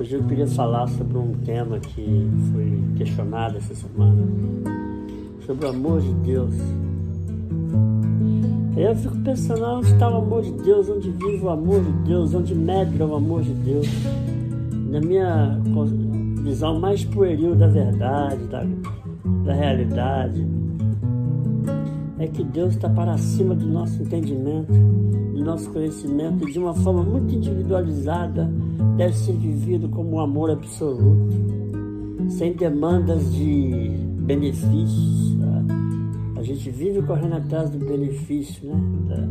hoje eu queria falar sobre um tema que foi questionado essa semana, sobre o amor de Deus. Eu fico pensando, onde está o amor de Deus, onde vive o amor de Deus, onde medra o amor de Deus. Na minha visão mais pueril da verdade, da, da realidade, é que Deus está para cima do nosso entendimento, do nosso conhecimento, de uma forma muito individualizada, deve ser vivido como um amor absoluto, sem demandas de benefícios. Tá? A gente vive correndo atrás do benefício, né?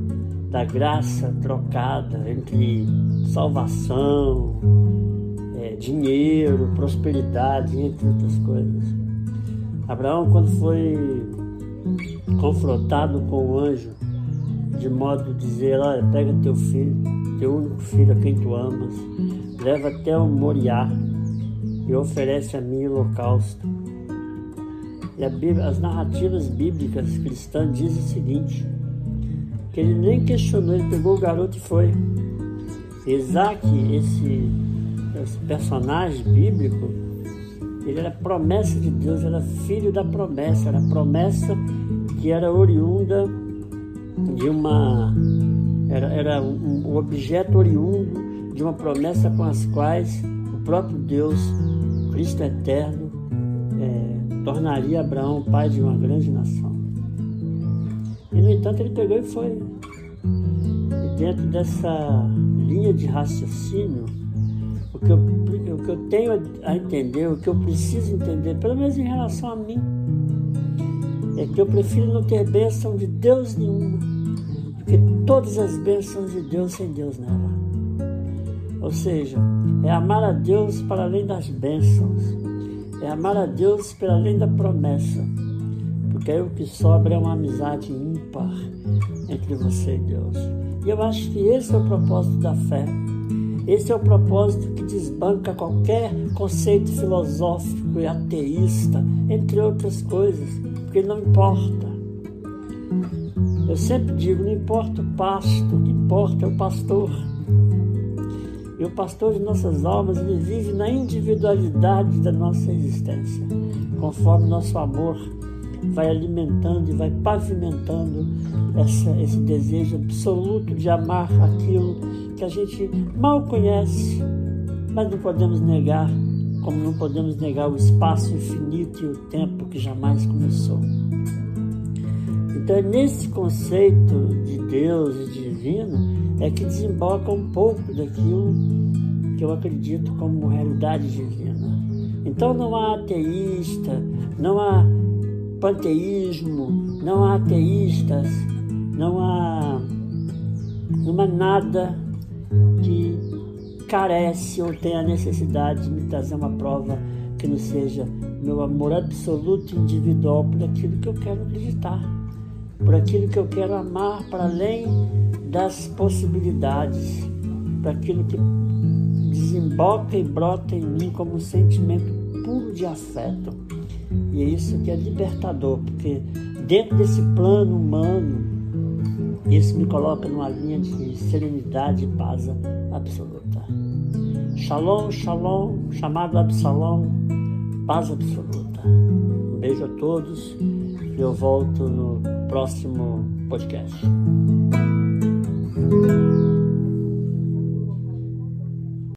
da, da graça trocada entre salvação, é, dinheiro, prosperidade, entre outras coisas. Abraão, quando foi confrontado com o anjo, de modo de dizer, olha, pega teu filho, teu único filho a quem tu amas, leva até o Moriá e oferece a mim o holocausto. E Bíblia, as narrativas bíblicas cristãs dizem o seguinte, que ele nem questionou, ele pegou o garoto e foi. Isaac, esse, esse personagem bíblico, ele era promessa de Deus, era filho da promessa, era promessa que era oriunda de uma. Era, era um, objeto oriundo de uma promessa com as quais o próprio Deus, Cristo eterno, é, tornaria Abraão pai de uma grande nação. E no entanto ele pegou e foi. E dentro dessa linha de raciocínio, o que, eu, o que eu tenho a entender, o que eu preciso entender, pelo menos em relação a mim, é que eu prefiro não ter bênção de Deus nenhuma, do que todas as bênçãos de Deus sem Deus nela. Ou seja, é amar a Deus para além das bênçãos, é amar a Deus para além da promessa, porque aí o que sobra é uma amizade ímpar entre você e Deus. E eu acho que esse é o propósito da fé. Esse é o propósito que desbanca qualquer conceito filosófico e ateísta, entre outras coisas, porque não importa. Eu sempre digo: não importa o pasto, o que importa é o pastor. E o pastor de nossas almas, ele vive na individualidade da nossa existência, conforme nosso amor vai alimentando e vai pavimentando essa, esse desejo absoluto de amar aquilo que a gente mal conhece, mas não podemos negar, como não podemos negar o espaço infinito e o tempo que jamais começou. Então, é nesse conceito de Deus e divino é que desemboca um pouco daquilo que eu acredito como realidade divina. Então, não há ateísta, não há panteísmo, não há ateístas, não há, não há nada que carece ou tem a necessidade de me trazer uma prova que não seja meu amor absoluto individual por aquilo que eu quero acreditar, por aquilo que eu quero amar para além das possibilidades, para aquilo que desemboca e brota em mim como um sentimento puro de afeto. E é isso que é libertador, porque dentro desse plano humano, isso me coloca numa linha de serenidade e paz absoluta. Shalom, shalom, chamado Absalom, paz absoluta. Um beijo a todos e eu volto no próximo podcast.